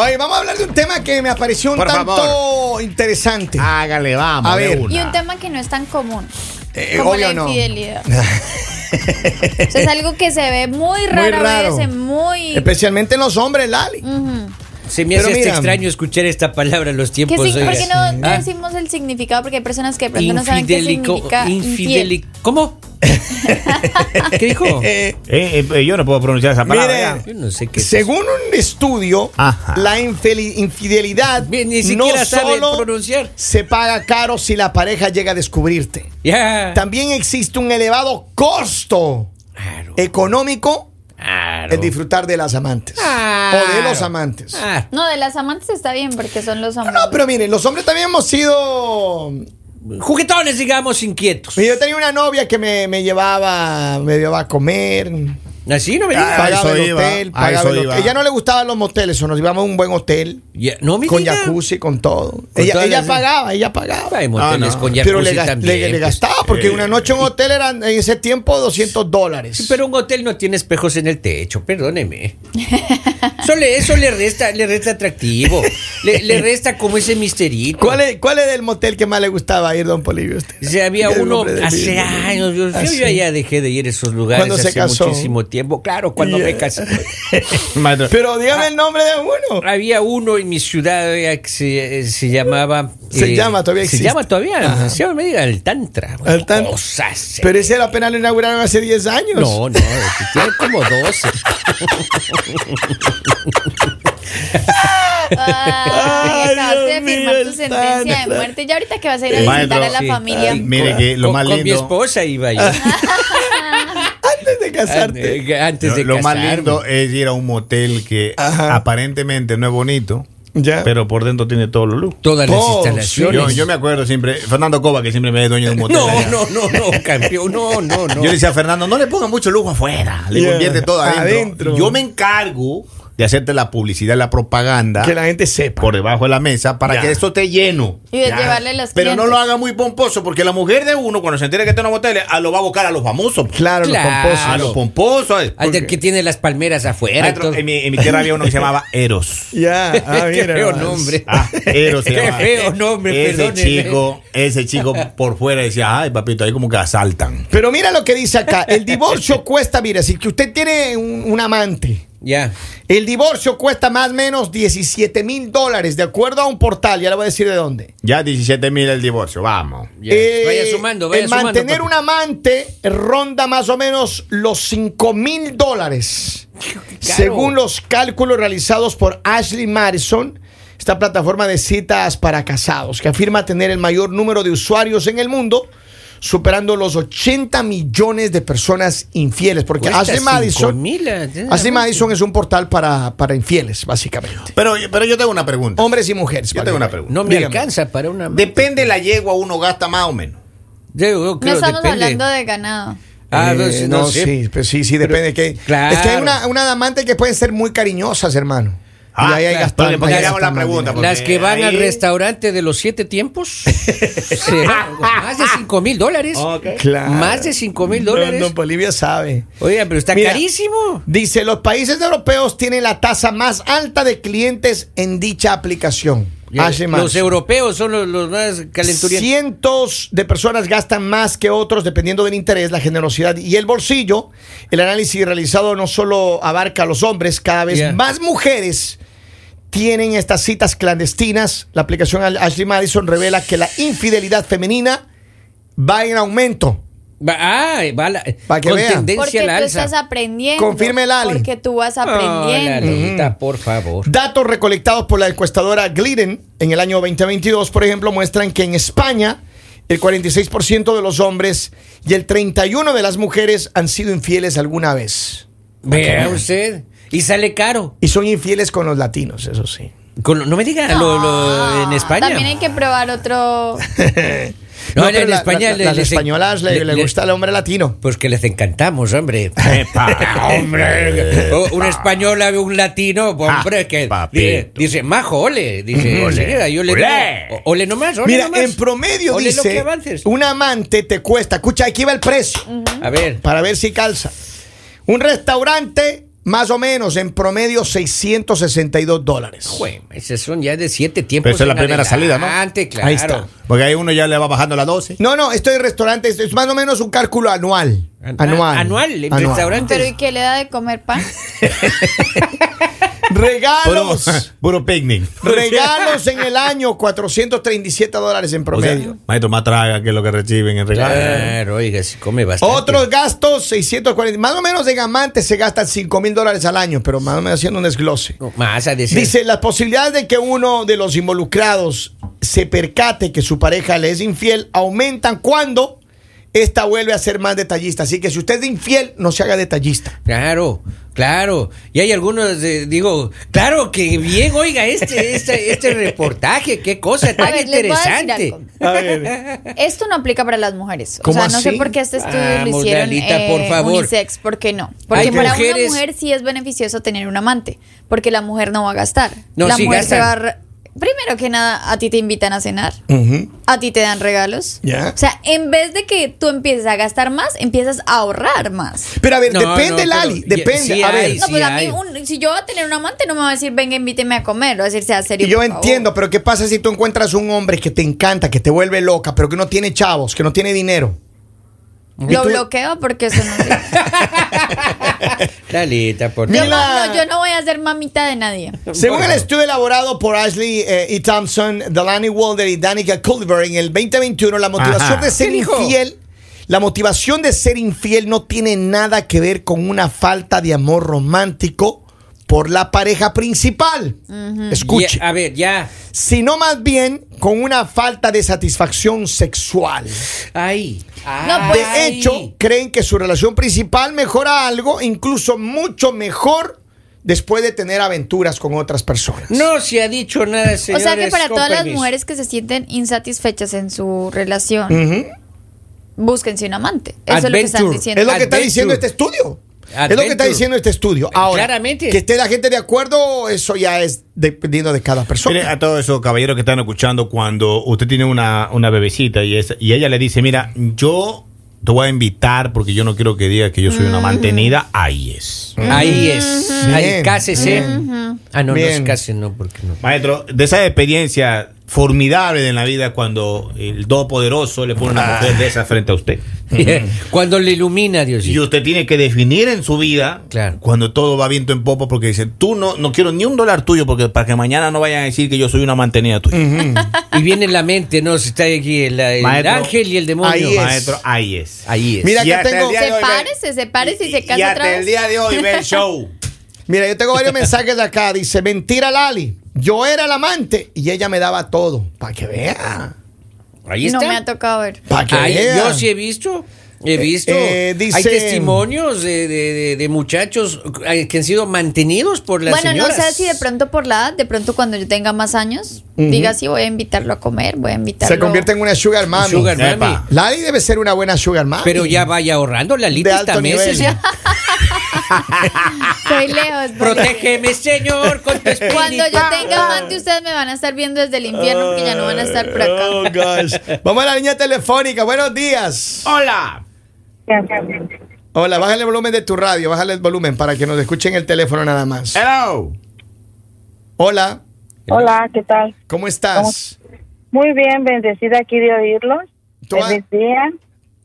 Oye, vamos a hablar de un tema que me apareció un Por tanto favor. interesante. Hágale, vamos. A ver. una. Y un tema que no es tan común. Eh, como obvio la no. infidelidad. O sea, es algo que se ve muy rara raro. vez, en muy... Especialmente en los hombres, Lali. Ujú. Se me Pero hace hasta extraño escuchar esta palabra en los ¿Qué tiempos. sig- ¿Por oiga. qué no, no Ah, decimos el significado? Porque hay personas que de pronto no saben qué significa infiel. infideli- ¿Cómo? ¿Qué dijo? Eh, Eh, eh, yo no puedo pronunciar esa palabra. Mire, ya. Yo no sé qué es según un estudio, Ajá. la infidelidad Bien, ni no solo pronunciar. se paga caro si la pareja llega a descubrirte. También existe un elevado costo Claro. económico Claro. en disfrutar de las amantes Claro. o de los amantes. Ah, No, de las amantes está bien porque son los hombres. No, pero miren, los hombres también hemos sido juguetones, digamos, inquietos. Yo tenía una novia que me, me llevaba, me llevaba a comer, Así no me Ah, digas. pagaba eso el iba, hotel, a pagaba eso el hotel. iba. Ella no le gustaban los moteles, o nos íbamos a un buen hotel, no con diga. jacuzzi, con todo. Con ella pagaba, ella pagaba. Hay moteles Ah, no. con jacuzzi Pero le, también. le- le pues. gastaba, porque Eh. una noche en un hotel eran en ese tiempo 200 dólares. Pero un hotel no tiene espejos en el techo, perdóneme. Eso le, eso le resta, le resta atractivo. Le, le resta como ese misterito. ¿Cuál es, ¿Cuál es el motel que más le gustaba ir, don Polivio? usted? O sea, había uno hace años. Yo, Ah, ya- dejé de ir a esos lugares ¿Cuándo se hace casó? muchísimo tiempo. Claro, cuando Yeah. me casé. Maestro, Pero dígame el nombre de uno. Había uno en mi ciudad oiga, que se, se llamaba. eh, Se llama, todavía Se llama todavía. Se llama, me diga, el Tantra. Bueno, El Tantra. Cosas. Pero ese apenas lo inauguraron hace 10 años. No, no, tiene como 12. Ay, Ay, acabaste de firmar tu sentencia de muerte. Ya ahorita que vas a ir a Eh, visitar maestro, a la sí. familia. Mire que lo con, más con mi lindo. esposa iba yo. Antes de casarte. Eh, Antes Lo, de lo más casarme. lindo es ir a un motel que Ajá. aparentemente no es bonito, Ya. pero por dentro tiene todo lo luz. Todas las Todo, instalaciones. Yo, yo me acuerdo siempre, Fernando Cova, que siempre me es dueño de un motel. No, allá. no, no, no, campeón. No, no, no. Yo le decía a Fernando, no le ponga mucho lujo afuera, le Yeah. convierte todo adentro. Adentro. Yo me encargo de hacerte la publicidad, la propaganda que la gente sepa. por debajo de la mesa para Ya. que esto esté lleno. Y de Ya. llevarle los Pero no lo haga muy pomposo, porque la mujer de uno, cuando se entere que está en un motel, a lo va a buscar a los famosos. Claro, Claro. los pomposos. A los pomposos. Al del que tiene las palmeras afuera. Maestro, en, mi, en mi tierra había uno que se llamaba Eros. Ya, ah, Qué mira. feo nombre. Ah, Eros se Qué feo nombre, Ese perdóneme. chico, ese chico por fuera decía, ay papito, ahí como que asaltan. Pero mira lo que dice acá. El divorcio cuesta, mira, si que usted tiene un, un amante, Ya. el divorcio cuesta más o menos 17 mil dólares, de acuerdo a un portal, ya le voy a decir de dónde. Ya 17 mil el divorcio, vamos. ya. Eh, vaya sumando, vaya el sumando. mantener papi. un amante ronda más o menos los 5 mil dólares. Según los cálculos realizados por Ashley Madison, esta plataforma de citas para casados, que afirma tener el mayor número de usuarios en el mundo, superando los 80 millones de personas infieles. Porque cinco Madison, mil, eh, Madison es un portal para, para infieles, básicamente. Pero, pero yo tengo una pregunta. Hombres y mujeres. Yo tengo una pregunta. No me Dígame. alcanza para una. Depende la yegua, uno gasta más o menos. Yo- yo No estamos depende. hablando de ganado. Ah, Eh, no, sí, no, no sé. sí, pues sí, sí, depende. que, claro. Es que hay una, una que pueden ser muy cariñosas, hermano. Ah, y ahí hay claro. Porque- ahí hagamos la pregunta, porque- Las que van al restaurante de los siete tiempos. se van- más de cinco mil dólares. Claro. Más de cinco mil Don- dólares. Don Bolivia sabe. Oiga, pero está Mira, carísimo. Dice, los países europeos tienen la tasa más alta de clientes en dicha aplicación. Ashley los europeos son los, los más calenturientos. Cientos de personas gastan más que otros dependiendo del interés, la generosidad y el bolsillo. El análisis realizado no solo abarca a los hombres, cada vez Yeah. más mujeres tienen estas citas clandestinas. La aplicación Ashley Madison revela que la infidelidad femenina va en aumento. Ah, va la, Pa' que con vean. tendencia Porque al tú alza. estás aprendiendo. Confirme, Lali. Porque tú vas Oh, aprendiendo. Lalita, por favor. Datos recolectados por la encuestadora Glidden en el año 2022, por ejemplo, muestran que en España el 46% de los hombres y el 31% de las mujeres han sido infieles alguna vez. Vea usted. Y sale caro. Y son infieles con los latinos, eso sí. Con- no me diga lo, lo- en España. También hay que probar otro. No, No, en la- España la- las les- españolas le, le- le le- gusta el hombre latino. Pues que les encantamos, hombre. hombre. O Un español a un latino, hombre, que papito. dice, dice, majo, ole. Dice, Ole. "Señora, yo le Ole. digo, ole nomás, ole Mira, nomás". en promedio Ole lo que dice, avances. un amante te cuesta, escucha, aquí va el precio, A ver. para ver si calza. Un restaurante más o menos en promedio 662 dólares. Jue, esos son ya de siete tiempos. Pero esa es la primera salida, ¿no? adelante, claro. Ahí está. Porque ahí uno ya le va bajando la dosis. No, no, esto en restaurantes es más o menos un cálculo anual. Anual. anual, en Anual. restaurantes. Pero ¿y qué le da de comer pan? Regalos. puro picnic. Regalos en el año, 437 dólares en O sea, promedio. maestro, más traga que lo que reciben en regalo. Claro, oiga, si come bastante. Otros gastos, 640. Más o menos en amantes se gastan 5 mil dólares al año, pero más o menos haciendo un desglose. No, más a decir. Dice, las posibilidades de que uno de los involucrados se percate que su pareja le es infiel aumentan cuando esta vuelve a ser más detallista. Así que si usted es infiel, no se haga detallista. Claro, claro. Y hay algunos, eh, digo, claro que bien, oiga, este, este, este reportaje, qué cosa A tan ver, les voy a decir interesante. Esto no aplica para las mujeres. O ¿Cómo sea, no sé así? por qué este estudio lo hicieron Lalita, por eh, favor. unisex. ¿Por qué no? Porque Hay para mujeres- una mujer sí es beneficioso tener un amante, porque la mujer no va a gastar. No, la sí mujer se gastan. va a... Primero que nada, a ti te invitan a cenar, a ti te dan regalos. Ya. O sea, en vez de que tú empieces a gastar más, empiezas a ahorrar más. Pero a ver, No, depende, no, Lali, pero- depende. sí a ver, hay, No, pues Sí a mí, hay. un- si yo voy a tener un amante, no me va a decir, venga, invíteme a comer. Va a decir, sea serio. Y yo por favor. entiendo, pero ¿qué pasa si tú encuentras un hombre que te encanta, que te vuelve loca, pero que no tiene chavos, que no tiene dinero? ¿Y Lo tú? bloqueo porque eso no. Lalita, por Mira. no, no, yo no voy a ser mamita de nadie. Según el favor. estudio elaborado por Ashley eh, y Thompson, Delaney Walder y Danica Culver en el 2021, la motivación Ajá. de ser infiel, la motivación de ser infiel no tiene nada que ver con una falta de amor romántico por la pareja principal. Escuche. Ya, a ver, ya. Sino más bien con una falta de satisfacción sexual. Ay. No, De Ay. hecho, creen que su relación principal mejora algo, incluso mucho mejor después de tener aventuras con otras personas. No se ha dicho nada, O señores. sea que para todas las mujeres que se sienten insatisfechas en su relación, Ujú. búsquense un amante. Eso es lo que están diciendo. Es lo que está diciendo este estudio. Es lo que está diciendo este estudio. Ahora, Claramente. que esté la gente de acuerdo, eso ya es dependiendo de cada persona. Mire, a todos esos caballeros que están escuchando, cuando usted tiene una, una bebecita y, es, y ella le dice, mira, yo te voy a invitar porque yo no quiero que diga que yo soy una mantenida, ahí es. Ahí es. Ahí cásese. bien. Ah, no, no Bien. es case, no, porque no. Maestro, de esa experiencia formidable en la vida cuando el Todopoderoso le pone una mujer de esa frente a usted. Cuando le ilumina, Dios. Y usted tiene que definir en su vida Claro. cuando todo va viento en popa porque dice, tú no, no quiero ni un dólar tuyo porque para que mañana no vayan a decir que yo soy una mantenida tuya. Y viene en la mente, ¿no? Si está aquí el, el Maestro, ángel y el demonio. ahí es. Maestro, ahí es. Ahí es. Mira, Y que tengo- Sepárese, sepárese y se casa y otra vez. el día de hoy ve el show. Mira, yo tengo varios mensajes de acá. Dice, mentira Lali. Yo era el amante y ella me daba todo. Para que vea. Ahí no está. me ha tocado ver. Para que Ay, vea. yo sí he visto. He visto. eh, dice- Hay testimonios de, de- de- de muchachos eh, que han sido mantenidos por las Bueno, señoras. no sé si de pronto por la edad, de pronto cuando yo tenga más años, diga si voy a invitarlo a comer, voy a invitarlo. Se convierte en una sugar mami. Sugar mami. Lali debe ser una buena sugar mami. Pero ya vaya ahorrando la lista meses. Estoy lejos. porque Protégeme, Señor, con tu espíritu. Cuando yo tenga amante, ustedes me van a estar viendo desde el infierno porque ya no van a estar por acá. Oh, gosh. Vamos a la línea telefónica. Buenos días. Hola. Hola, bájale el volumen de tu radio, bájale el volumen para que nos escuchen el teléfono nada más. Hello. Hola, Hola, ¿qué tal? ¿cómo estás? Muy bien, bendecida aquí de oírlos. ¿Tú has- Feliz día.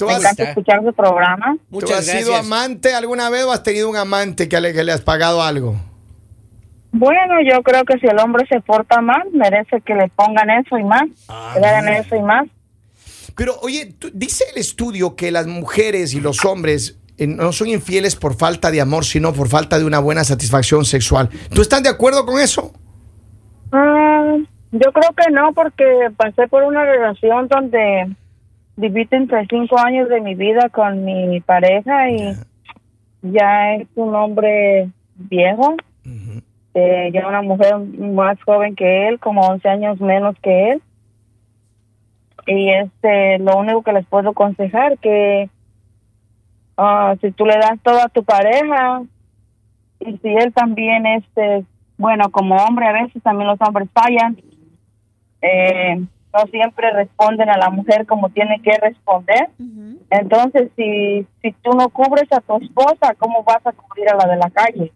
¿Tú Me has, encanta escuchar su programa. tú has gracias. sido amante alguna vez o has tenido un amante que le, que le has pagado algo? Bueno, yo creo que si el hombre se porta mal, merece que le pongan eso y más, Ah, que le hagan eso y más. Pero oye, tú- dice el estudio que las mujeres y los hombres eh, no son infieles por falta de amor, sino por falta de una buena satisfacción sexual. ¿Tú estás de acuerdo con eso? Ah, yo creo que no, porque pasé por una relación donde viví 35 años de mi vida con mi pareja y ya. es un hombre viejo, eh, ya una mujer más joven que él, como 11 años menos que él. Y este, lo único que les puedo aconsejar que ah, si tú le das todo a tu pareja y si él también este bueno como hombre a veces también los hombres fallan eh, no siempre responden a la mujer como tiene que responder. Entonces, si, si tú no cubres a tu esposa, ¿cómo vas a cubrir a la de la calle?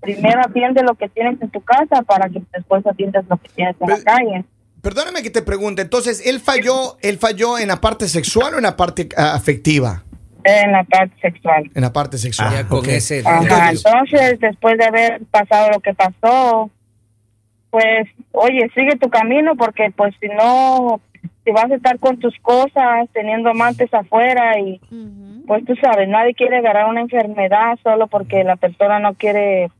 Primero atiende lo que tienes en tu casa para que después atiendas lo que tienes en la calle. Perdóname que te pregunte, entonces, ¿él falló, él falló en la parte sexual o en la parte ah, afectiva? En la parte sexual. En la parte sexual. Ya con ok. ese Ajá, Entonces- entonces, después de haber pasado lo que pasó, pues, oye, sigue tu camino porque, pues, si no, si vas a estar con tus cosas, teniendo amantes afuera y, pues, tú sabes, nadie quiere agarrar una enfermedad solo porque la persona no quiere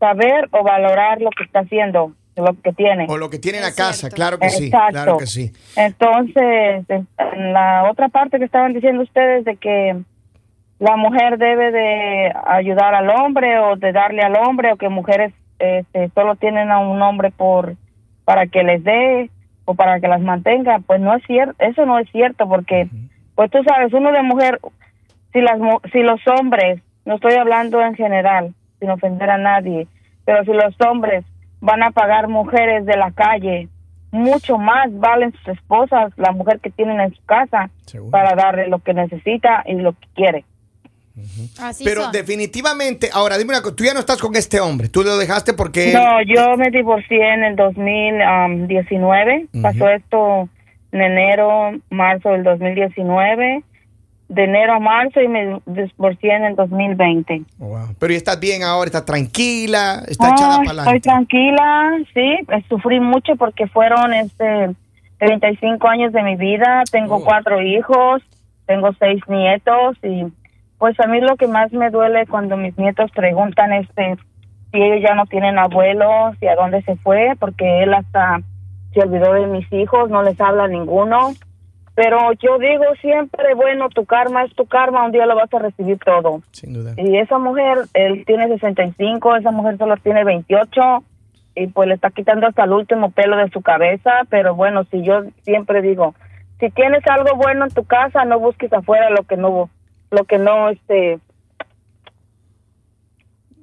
saber o valorar lo que está haciendo, lo que tiene. O lo que tiene en la Es casa, cierto. claro que sí, Exacto. claro que sí. Entonces, en en la otra parte que estaban diciendo ustedes de que la mujer debe de ayudar al hombre o de darle al hombre o que mujeres este, solo tienen a un hombre por para que les dé o para que las mantenga, pues no es cierto, eso no es cierto porque pues tú sabes, uno de mujer si las si los hombres, no estoy hablando en general, sin ofender a nadie, pero si los hombres van a pagar mujeres de la calle, mucho más valen sus esposas, la mujer que tienen en su casa, Seguro. para darle lo que necesita y lo que quiere. Así Pero son. definitivamente, ahora dime una cosa, tú ya no estás con este hombre, tú lo dejaste porque... No, yo me divorcié en el 2019, pasó esto en enero, marzo del 2019, de enero a marzo y me divorcié en el 2020. Oh, wow. Pero ya estás bien ahora, estás tranquila, está Ah, echada para estoy adelante. tranquila, sí, sufrí mucho porque fueron este 35 años de mi vida, tengo Oh. cuatro hijos, tengo seis nietos y pues a mí lo que más me duele cuando mis nietos preguntan este si ellos ya no tienen abuelos y a dónde se fue, porque él hasta se olvidó de mis hijos, no les habla a ninguno. Pero yo digo siempre, bueno, tu karma es tu karma, un día lo vas a recibir todo. Sin duda. Y esa mujer, él tiene 65, esa mujer solo tiene 28 y pues le está quitando hasta el último pelo de su cabeza, pero bueno, si yo siempre digo, si tienes algo bueno en tu casa, no busques afuera lo que no lo que no este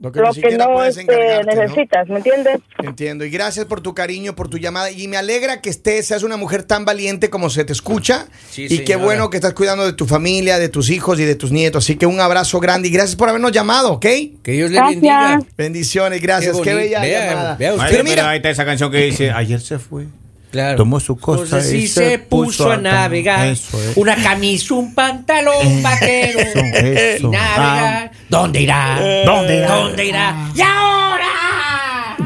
Lo que lo que no este, necesitas, ¿me entiendes? Entiendo. Y gracias por tu cariño, por tu llamada. Y me alegra que estés, seas una mujer tan valiente como se te escucha. Sí, y qué bueno que estás cuidando de tu familia, de tus hijos y de tus nietos. Así que un abrazo grande y gracias por habernos llamado, ¿ok? Que Dios le bendiga. Bendiciones, gracias. Qué, Qué bella Vea, llamada. vea usted. Pero mira, ahí está esa canción que dice, ayer se fue. Claro. Tomó su cosa Entonces, y sí se se puso a puso a navegar. Eso. Una camisa, un pantalón vaquero. eso. Y navegar. ¿Dónde irá? ¿Dónde irá? ¿Dónde irá? ¡Y ahora!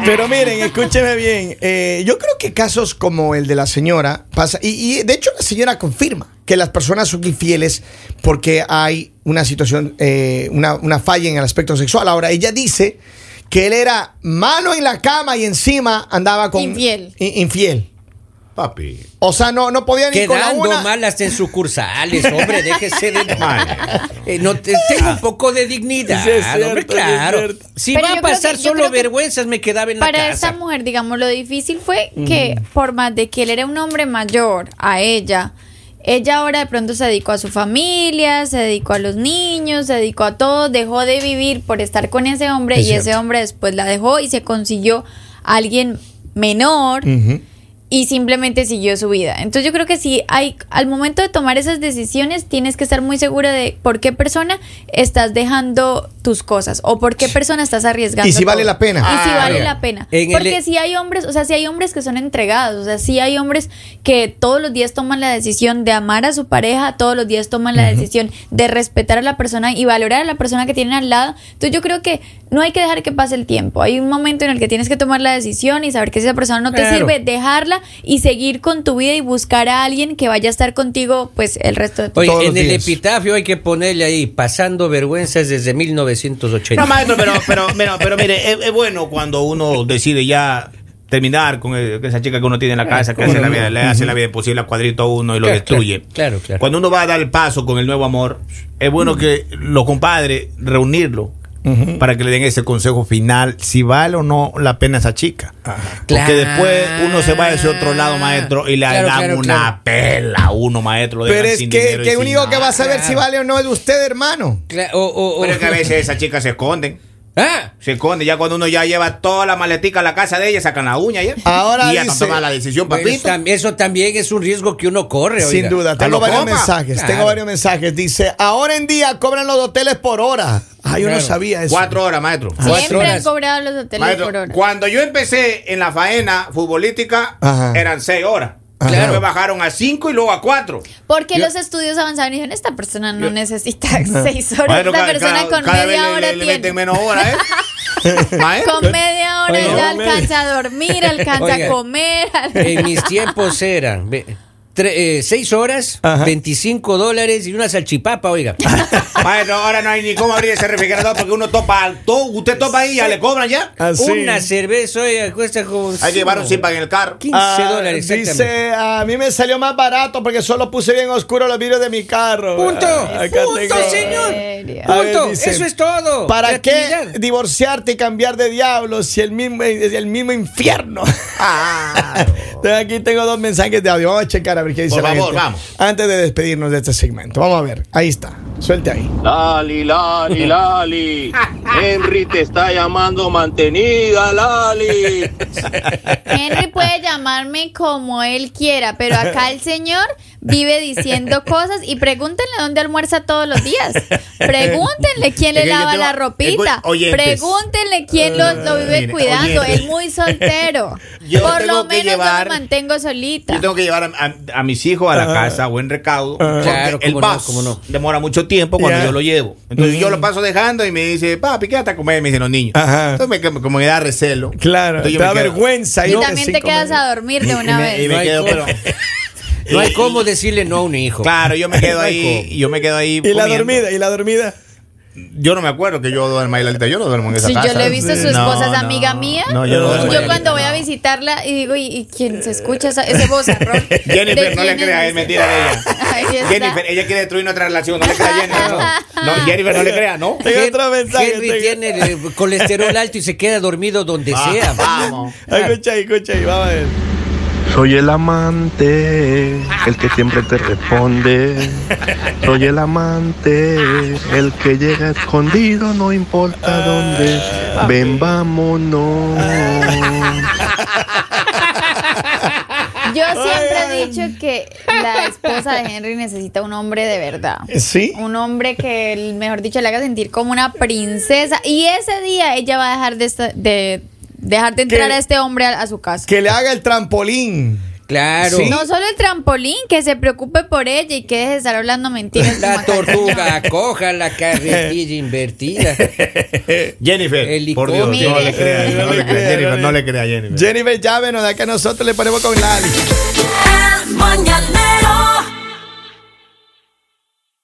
Pero miren, escúcheme bien. eh, yo creo que casos como el de la señora pasa. Y, y, de hecho, la señora confirma que las personas son infieles porque hay una situación, eh, una, una falla en el aspecto sexual. Ahora, ella dice que él era malo en la cama y encima andaba con. Infiel. infiel. Papi. O sea, no, no podía ni con la Quedando una. malas en sucursales, hombre, déjese de Mal. Eh, no te- tengo un poco de dignidad, Sí, es cierto, hombre, sí, claro. es cierto. Si Pero va a pasar que- solo vergüenzas, me quedaba en la Para casa. esa mujer, digamos, lo difícil fue que por más de que él era un hombre mayor a ella, ella ahora de pronto se dedicó a su familia, se dedicó a los niños, se dedicó a todo, dejó de vivir por estar con ese hombre Es y ese hombre después la dejó y se consiguió a alguien menor. Y simplemente siguió su vida. Entonces yo creo que si hay al momento de tomar esas decisiones tienes que estar muy segura de por qué persona estás dejando tus cosas o por qué persona estás arriesgando. Y si vale la pena. Y si Ah, vale bien. la pena. En el- Porque si hay hombres, o sea, si hay hombres que son entregados, o sea, si hay hombres que todos los días toman la decisión de amar a su pareja, todos los días toman la decisión de respetar a la persona y valorar a la persona que tienen al lado. Entonces yo creo que no hay que dejar que pase el tiempo. Hay un momento en el que tienes que tomar la decisión y saber que si esa persona no te Claro. sirve, dejarla y seguir con tu vida y buscar a alguien que vaya a estar contigo pues el resto de tu Oye, Todos en el días. epitafio hay que ponerle ahí, pasando vergüenzas desde 1980. No, maestro, pero, pero, pero, pero mire, es, es bueno cuando uno decide ya terminar con el- esa chica que uno tiene en la casa, que hace la vida, le hace la vida imposible a cuadrito a uno y lo Claro, destruye. claro, claro. Cuando uno va a dar el paso con el nuevo amor, es bueno que los compadres reunirlo para que le den ese consejo final, si vale o no la pena esa chica. Porque Claro. después uno se va a ese otro lado, maestro, y le Claro, dan claro, una claro. pela a uno, maestro. lo Pero es sin que, que sin único que va a saber si vale o no es usted, hermano. O- o- o- Pero es que a veces esas chicas se esconden. Ah, Se esconde. Ya cuando uno ya lleva toda la maletica a la casa de ella, sacan la uña ya. Ahora y ya dice- toma la decisión, papito. eso también es un riesgo que uno corre. Sin oiga. duda, A tengo varios coma. mensajes. Claro. Tengo varios mensajes. Dice, ahora en día cobran los hoteles por hora. Ah, yo no sabía eso. Cuatro horas, maestro. Cuatro Siempre han horas. cobrado los hoteles Maestro, por hora. cuando yo empecé en la faena futbolística, Ajá. eran seis horas. Ajá. Después bajaron a cinco y luego a cuatro. Porque Yo- los estudios avanzaron y dijeron, esta persona no Yo- necesita seis horas, Maestro, esta cada- persona cada- con cada media vez hora le, le meten tiene. menos horas, ¿eh? Maestro. Con media hora ya alcanza a dormir, alcanza Oiga. a comer. En mis tiempos eran tre- eh, seis horas, Ajá. 25 dólares y una salchipapa, oiga. Maestro, ahora no hay ni cómo abrir ese refrigerador porque uno topa, to- usted topa ahí y ya le cobran ya. Así. Una cerveza, oiga, cuesta como... Hay que llevar un zip en el carro. 15 Ah, dólares, exactamente. Dice, a mí me salió más barato porque solo puse bien oscuro los vidrios de mi carro. Punto. Ah, acá Punto, tengo- señor. Ver, Punto. dice, Eso es todo. ¿Para qué divorciarte y cambiar de diablo si el mismo es el mismo infierno? Ah. Aquí tengo dos mensajes de audio. Vamos a checar a ver qué dice Por la favor, gente. vamos. Antes de despedirnos de este segmento. Vamos a ver. Ahí está. Suelte ahí. Lali, Lali, Lali. Henry te está llamando mantenida, Lali. Henry puede llamarme como él quiera, pero acá el señor vive diciendo cosas y pregúntenle dónde almuerza todos los días. Pregúntenle quién Es le yo lava la ropita. Pregúntenle quién lo, lo vive Mire, cuidando. oyentes. Él muy soltero. Yo Por lo menos yo llevar- me mantengo solita. Yo tengo que llevar a, a- a mis hijos a la casa, buen recaudo. Claro, el no, bus no. demora mucho tiempo cuando Ya. yo lo llevo. Entonces yo lo paso dejando y me dice, papi, quédate a comer, me dicen los niños. Ajá. Entonces me, como me da recelo. Claro. Entonces Te yo me da quedo- vergüenza. y también te quedas a dormir de una me, y vez. me quedo, pero. No hay cómo decirle no a un hijo. Claro, yo me quedo No hay ahí, yo me quedo ahí. Y la dormida, y la dormida. Yo no me acuerdo que yo duerma ahí, Lalita. Yo no duermo en esa Si casa. yo le he visto, su No, esposa es no. amiga mía. No, yo no duermo Yo cuando voy a no. visitarla y digo, ¿y, y quién se escucha esa- ese vozarrón? Jennifer, ¿De no le quién crea, es mentira de ella. Jennifer, ella quiere destruir nuestra relación. No le crea a Jennifer. No, no Jennifer, no le crea, ¿no? Tengo Hen- otro mensaje, Henry tengo- tiene eh, colesterol alto y se queda dormido donde Ah, sea. Vamos. Escucha ahí, escucha ahí. Vamos a ver. Soy el amante, el que siempre te responde. Soy el amante, el que llega escondido, no importa dónde. Ven, vámonos. Yo siempre he dicho que la esposa de Henry necesita un hombre de verdad. ¿Sí? Un hombre que, mejor dicho, le haga sentir como una princesa. Y ese día ella va a dejar de, esta- de dejar de entrar Que- a este hombre a, a su casa. Que le haga el trampolín. Claro. Sí. No solo el trampolín, que se preocupe por ella y que deje de estar hablando mentiras. La el tortuga coja la carretilla invertida. Jennifer, El por Dios, licor. no le crea, no le crea. Jennifer, no le crea a Jennifer. Jennifer, llámenos de acá nosotros le ponemos con Lali.